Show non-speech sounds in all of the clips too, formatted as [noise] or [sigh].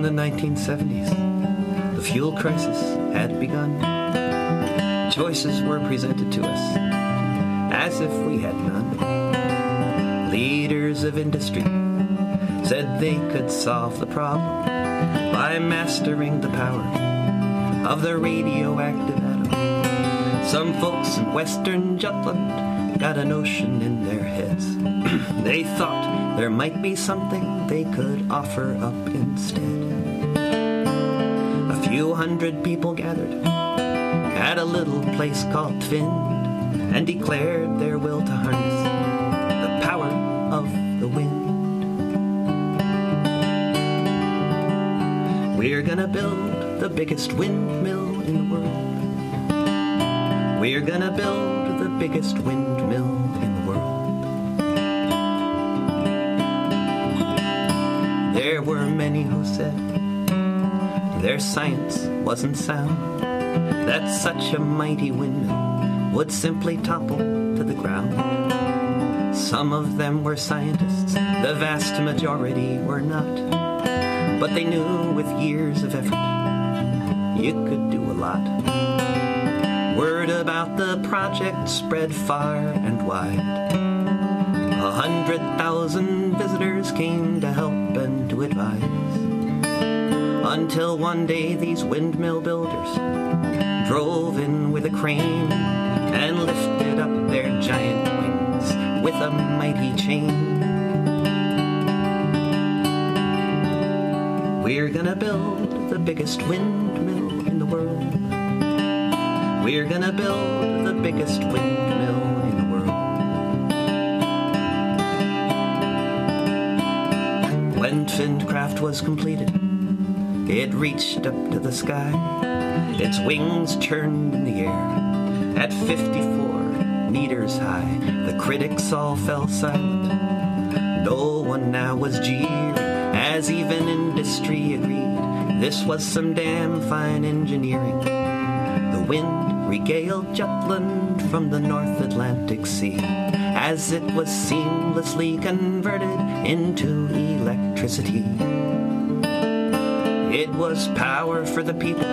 In the 1970s, the fuel crisis had begun. Choices were presented to us as if we had none. Leaders of industry said they could solve the problem by mastering the power of the radioactive atom. Some folks in western Jutland got a notion in their heads. [clears throat] they thought there might be something they could offer up instead. A few hundred people gathered at a little place called Tvind and declared their will to harness the power of the wind. We're gonna build the biggest windmill in the world. We're gonna build the biggest windmill There were many who said their science wasn't sound, that such a mighty windmill would simply topple to the ground. Some of them were scientists, the vast majority were not. But they knew with years of effort you could do a lot. Word about the project spread far and wide. A hundred thousand visitors came to help advise. Until one day these windmill builders drove in with a crane and lifted up their giant wings with a mighty chain. We're gonna build the biggest windmill in the world. We're gonna build the biggest windmill When Tvindkraft was completed, it reached up to the sky. Its wings churned in the air at 54 meters high. The critics all fell silent. No one now was jeering, as even industry agreed. This was some damn fine engineering. The wind regaled Jutland from the North Atlantic Sea as it was seamlessly converted into electricity. It was power for the people,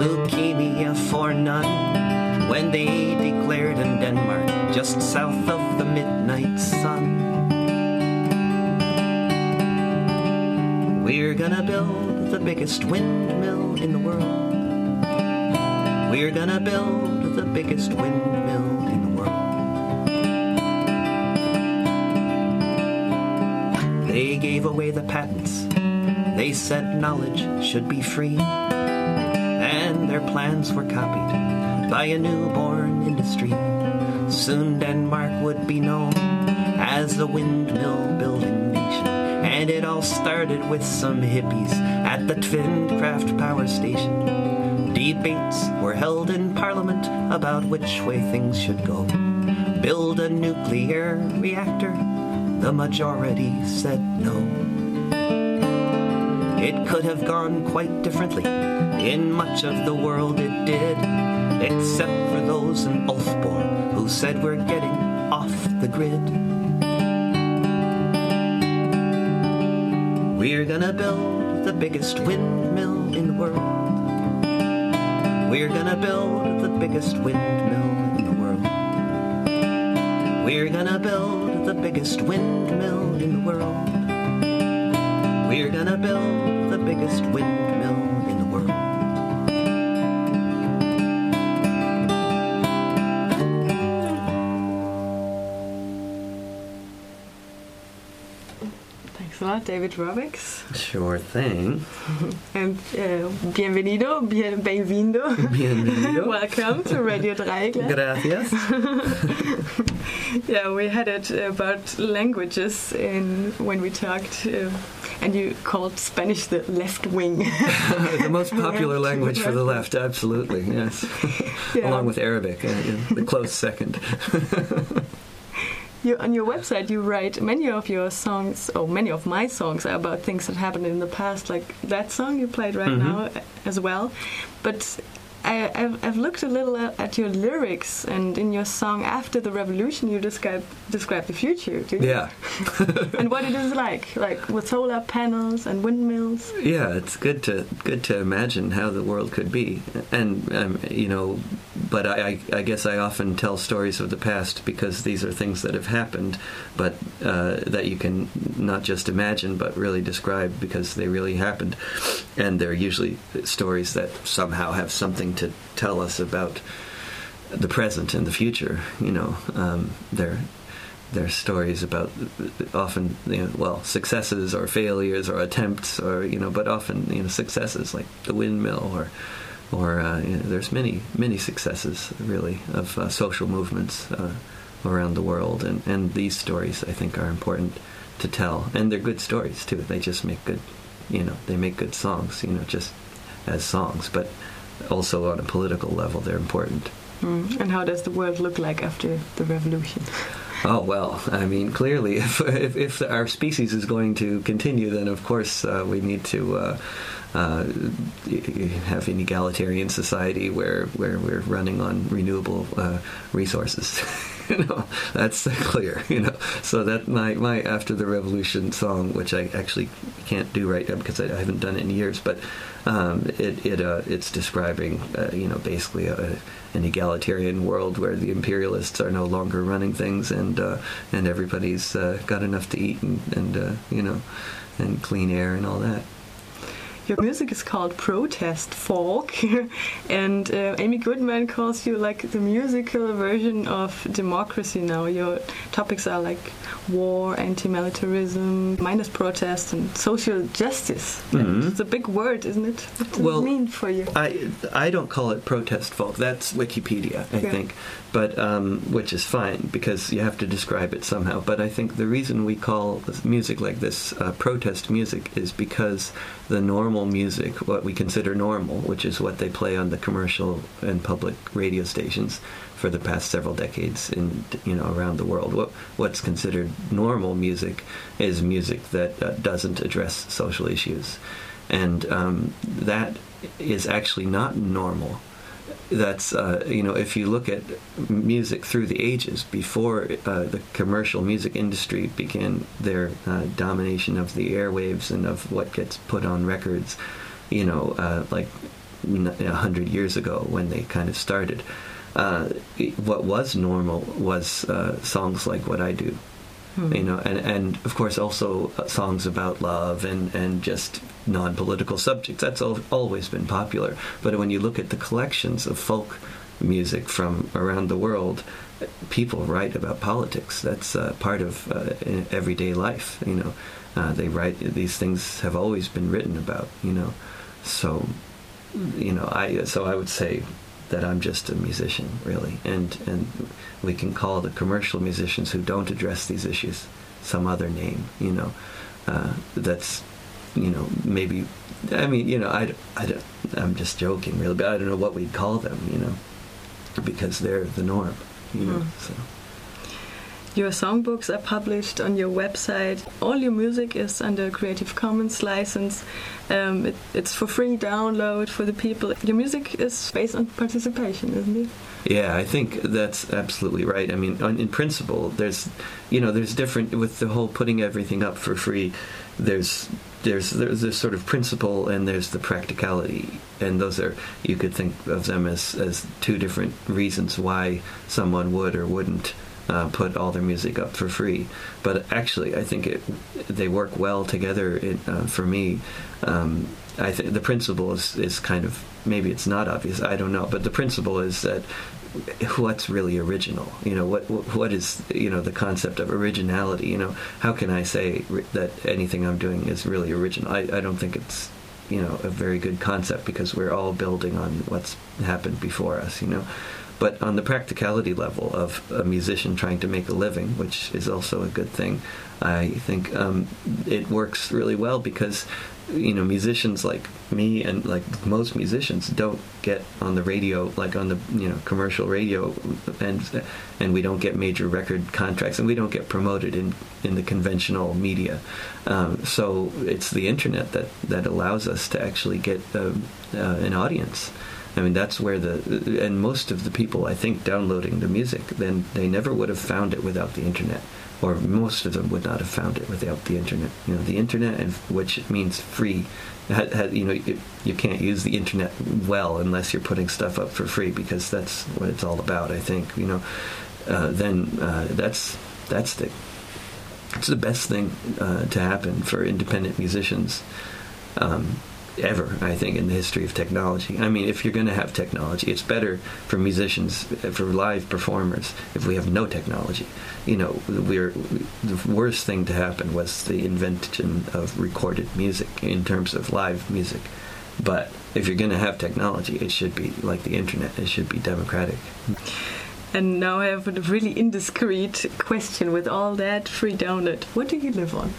leukemia for none, when they declared in Denmark, just south of the midnight sun. We're gonna build the biggest windmill in the world. We're gonna build the biggest windmill They gave away the patents. They said knowledge should be free. And their plans were copied by a newborn industry. Soon Denmark would be known as the windmill building nation. And it all started with some hippies at the Tvindkraft power station. Debates were held in Parliament about which way things should go. Build a nuclear reactor? The majority said no. It could have gone quite differently. In much of the world it did, except for those in Ulfborg who said we're getting off the grid. We're gonna build the biggest windmill in the world. We're gonna build the biggest windmill in the world. We're gonna build the biggest windmill in the world. We're gonna build the biggest windmill Thanks a lot, David Rovics. Sure thing. [laughs] And uh, bienvenido, bien, bem-vindo. Bienvenido. [laughs] Welcome to Radio Dreyeckland. Gracias. [laughs] Yeah, we had it about languages in when we talked, uh, and you called Spanish the left wing. the most popular language for the left, absolutely, yes. Yeah. Along with Arabic, uh, the close second. You, on your website, you write many of your songs, or many of my songs, are about things that happened in the past, like that song you played right Mhm. now as well. But I, I've, I've looked a little at your lyrics, and in your song "After the Revolution," you describe describe the future. Do you? Yeah. [laughs] and what it is like, like with solar panels and windmills. Yeah, it's good to good to imagine how the world could be, and um, you know, but I, I, I guess I often tell stories of the past because these are things that have happened, but uh, that you can not just imagine but really describe because they really happened, and they're usually stories that somehow have something to tell us about the present and the future. You know, um, they're they're stories about often you know, well successes or failures or attempts or you know but often you know successes like the windmill or or uh, you know, there's many many successes really of uh, social movements uh, around the world. And and these stories I think are important to tell. And they're good stories too. They just make good you know they make good songs you know just as songs. But also on a political level they're important. Mm. and how does the world look like after the revolution? [laughs] Oh well, I mean, clearly, if if, if our species is going to continue, then of course uh, we need to. Uh, uh, have an egalitarian society where, where we're running on renewable uh, resources. [laughs] you know, that's clear. You know, so that my, my after the revolution song, which I actually can't do right now because I, I haven't done it in years, but um, it it uh, it's describing uh, you know basically a, an egalitarian world where the imperialists are no longer running things and uh, and everybody's uh, got enough to eat and, and uh, you know and clean air and all that. Your music is called protest folk, [laughs] and uh, Amy Goodman calls you like the musical version of democracy now. Your topics are like war, anti-militarism, minus protest, and social justice. Mm-hmm. It's a big word, isn't it? What does well, it mean for you? I I don't call it protest folk. That's Wikipedia, I yeah. think, but um, which is fine because you have to describe it somehow. But I think the reason we call music like this uh, protest music is because the normal music, what we consider normal, which is what they play on the commercial and public radio stations for the past several decades in you know around the world. What what's considered normal music is music that uh, doesn't address social issues, and um, that is actually not normal that's uh, you know if you look at music through the ages before uh, the commercial music industry began their uh, domination of the airwaves and of what gets put on records you know uh, like a hundred years ago when they kind of started uh, what was normal was uh, songs like what I do Hmm. You know, and, and of course also uh, songs about love and, and just non-political subjects. That's al- always been popular. But when you look at the collections of folk music from around the world, people write about politics. That's uh, part of uh, everyday life. You know, uh, they write these things have always been written about. You know, so you know, I so I would say that I'm just a musician, really, and and we can call the commercial musicians who don't address these issues some other name, you know, uh, that's, you know, maybe, I mean, you know, I, I don't, I'm just joking, really, but I don't know what we'd call them, you know, because they're the norm, you know. Mm. So. Your songbooks are published on your website. All your music is under Creative Commons license. Um, it, it's for free download for the people. Your music is based on participation, isn't it? Yeah, I think that's absolutely right. I mean, in principle, there's, you know, there's different with the whole putting everything up for free. There's there's there's this sort of principle and there's the practicality, and those are you could think of them as as two different reasons why someone would or wouldn't uh, put all their music up for free. But actually, I think it they work well together. It, uh, for me, um, I think the principle is is kind of maybe it's not obvious. I don't know, but the principle is that what's really original you know what what is you know the concept of originality you know how can i say that anything i'm doing is really original i, I don't think it's you know a very good concept because we're all building on what's happened before us you know but on the practicality level of a musician trying to make a living, which is also a good thing, I think um, it works really well because you know musicians like me and like most musicians don't get on the radio like on the you know commercial radio and and we don't get major record contracts and we don't get promoted in in the conventional media. Um, so it's the internet that that allows us to actually get uh, uh, an audience I mean, that's where the and most of the people I think downloading the music, then they never would have found it without the internet, or most of them would not have found it without the internet. You know, the internet, and which means free. You know, you, you can't use the internet well unless you're putting stuff up for free because that's what it's all about. I think you know. Uh, then uh, that's that's the it's the best thing uh, to happen for independent musicians um, ever, I think, in the history of technology. I mean, if you're going to have technology, it's better for musicians, eh, for live performers, if we have no technology. You know, we're the worst thing to happen was the invention of recorded music in terms of live music. But if you're going to have technology, it should be like the internet. It should be democratic. And now I have a really indiscreet question with all that free download. What do you live on?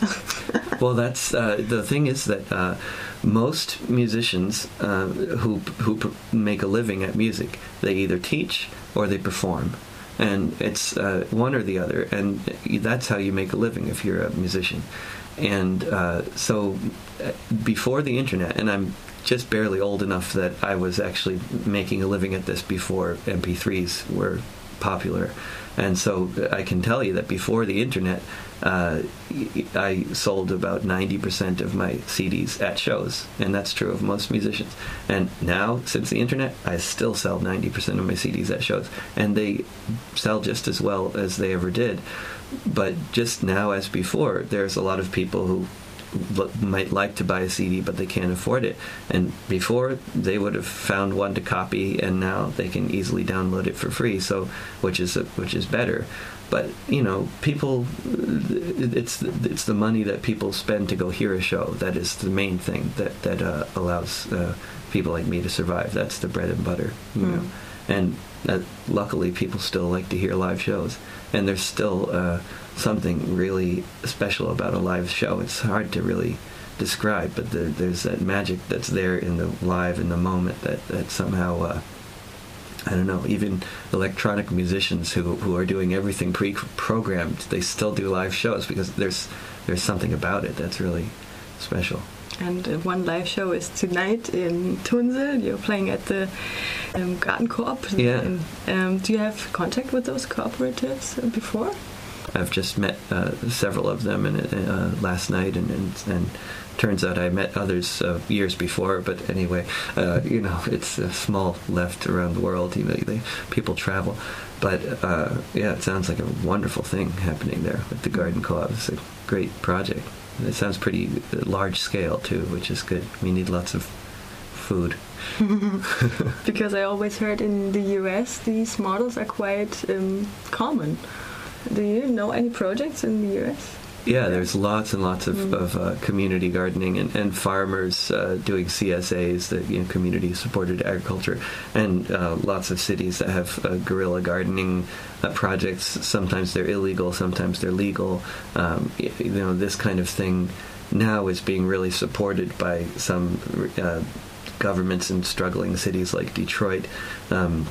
[laughs] well, that's uh, the thing is that uh, most musicians uh, who who make a living at music, they either teach or they perform, and it's uh, one or the other, and that's how you make a living if you're a musician. And uh, so, uh, before the internet, and I'm just barely old enough that I was actually making a living at this before MP3s were popular. And so I can tell you that before the internet, uh, I sold about 90% of my CDs at shows, and that's true of most musicians. And now, since the internet, I still sell 90% of my CDs at shows, and they sell just as well as they ever did. But just now, as before, there's a lot of people who might like to buy a CD, but they can't afford it. And before, they would have found one to copy, and now they can easily download it for free. So, which is which is better. But you know, people, it's it's the money that people spend to go hear a show that is the main thing that that uh, allows uh, people like me to survive. That's the bread and butter, you mm. know. And uh, luckily, people still like to hear live shows, and there's still uh, something really special about a live show. It's hard to really describe, but the, there's that magic that's there in the live in the moment that that somehow. Uh, I don't know. Even electronic musicians who who are doing everything pre-programmed, they still do live shows because there's there's something about it that's really special. And uh, one live show is tonight in Tunsel. You're playing at the um, GartenCoop. Yeah. And, um, do you have contact with those cooperatives before? I've just met uh, several of them in, uh, last night, and, and, and turns out I met others uh, years before. But anyway, uh, you know, it's a small left around the world. You know, they, people travel. But uh, yeah, it sounds like a wonderful thing happening there with the Garden Co-op. It's a great project. It sounds pretty large scale too, which is good. We need lots of food. [laughs] because I always heard in the US these models are quite um, common. Do you know any projects in the US? Yeah, there's lots and lots of, mm. of uh, community gardening and, and farmers uh, doing CSAs, the you know, community supported agriculture, and uh, lots of cities that have uh, guerrilla gardening uh, projects. Sometimes they're illegal, sometimes they're legal. Um, you know, this kind of thing now is being really supported by some uh, governments in struggling cities like Detroit. Um,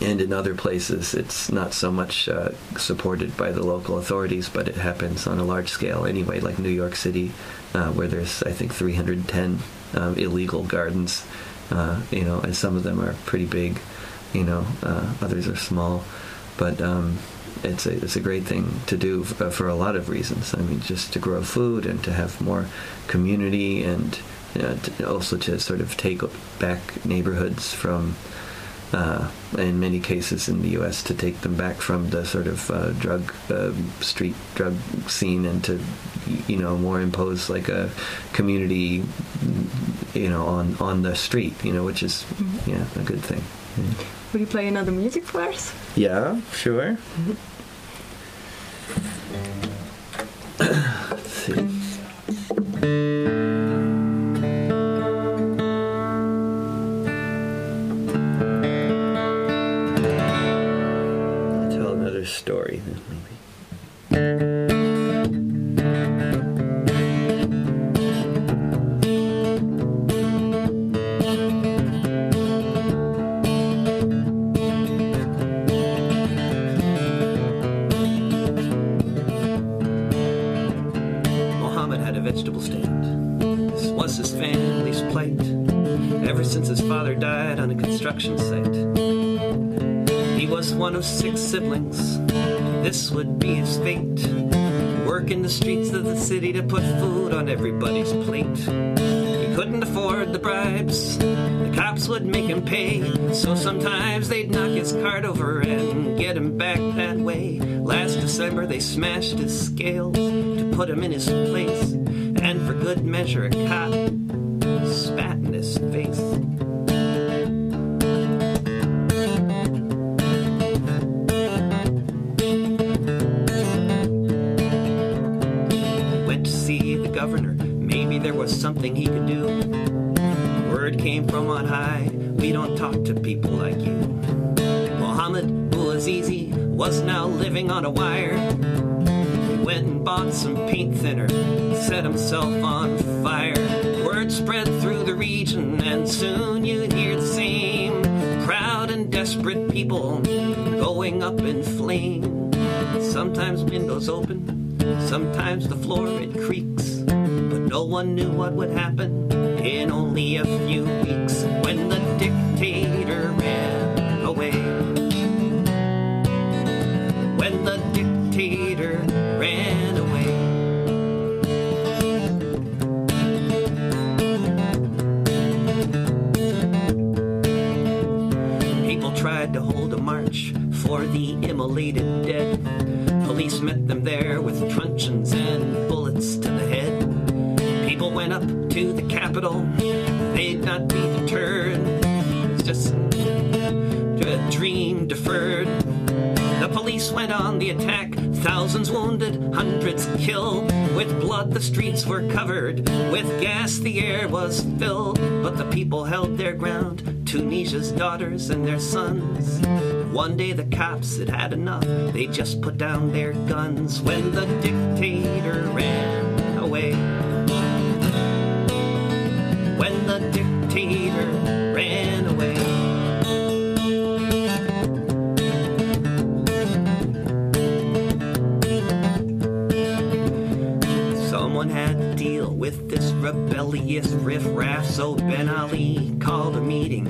and in other places it's not so much uh, supported by the local authorities, but it happens on a large scale anyway, like New York City, uh, where there's I think 310 um, illegal gardens, uh, you know, and some of them are pretty big, you know, uh, others are small, but um, it's a it's a great thing to do f- uh, for a lot of reasons. I mean, just to grow food and to have more community and to also to sort of take back neighborhoods from uh, in many cases in the U.S. to take them back from the sort of uh, drug uh, street drug scene and to you know more impose like a community you know on on the street you know which is mm-hmm. yeah a good thing. Yeah. Will you play another music for us? Yeah, sure. [coughs] Mm-hmm. Vegetable stand This was his family's plight ever since his father died on a construction site. He was one of six siblings. This would be his fate. Work in the streets of the city to put food on everybody's plate. He couldn't afford the bribes. The cops would make him pay. So sometimes they'd knock his cart over and get him back that way. Last December they smashed his scales to put him in his place. Good measure, a cop spat in his face. Went to see the governor. Maybe there was something he could do. Word came from on high. We don't talk to people like you. Mohammed Bouazizi was now living on a wire. He went and bought some paint thinner, set himself on fire. Word spread through the region, and soon you'd hear the same crowd and desperate people going up in flame. Sometimes windows open, sometimes the floor it creaks, but no one knew what would happen in only a few weeks when the dictator ran for the immolated dead. Police met them there with truncheons and bullets to the head. People went up to the Capitol, they'd not be deterred. It's just a dream deferred. The police went on the attack, thousands wounded, hundreds killed. With blood, the streets were covered, with gas, the air was filled. But the people held their ground, Tunisia's daughters and their sons. One day the cops had had enough, they just put down their guns when the dictator ran away. When the dictator ran away. Someone had to deal with this rebellious riffraff, so Ben Ali called a meeting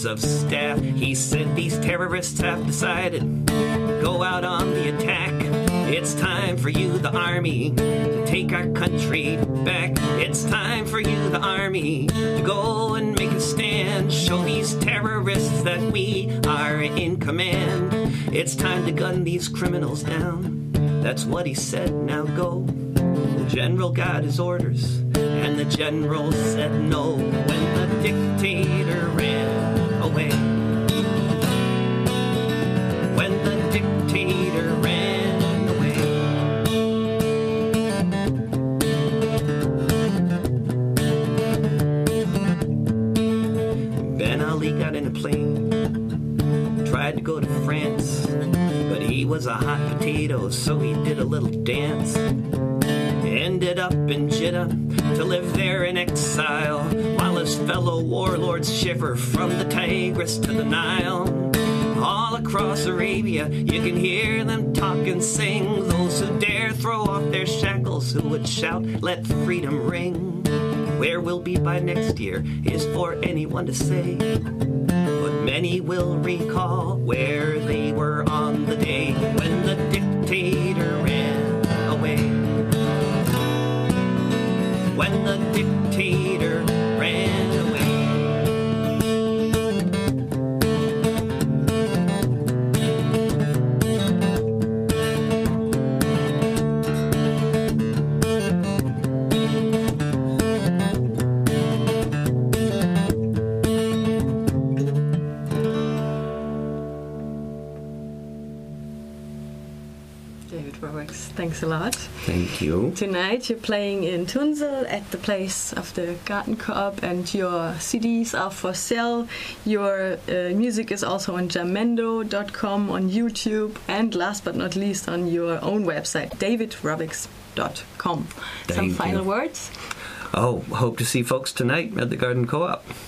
chiefs of staff. He said, These terrorists have decided, go out on the attack. It's time for you, the army, to take our country back. It's time for you, the army, to go and make a stand. Show these terrorists that we are in command. It's time to gun these criminals down. That's what he said, now go. The general got his orders, and the general said no when the dictator ran away. When the dictator ran away. Ben Ali got in a plane, tried to go to France, but he was a hot potato, so he did a little dance. Ended up in Jeddah to live there in exile, while his fellow warlords shiver from the Tigris to the Nile. All across Arabia, you can hear them talk and sing. Those who dare throw off their shackles, who would shout, Let freedom ring. Where we'll be by next year is for anyone to say. But many will recall where they were on the day when the dictator ran thanks a lot. Thank you. Tonight you're playing in Tunsel at the place of the Garden Co-op and your CDs are for sale. Your uh, music is also on jamendo.com, on YouTube, and last but not least on your own website, davidrovics.com. Some final you. words? Oh, hope to see folks tonight at the Garden Co-op.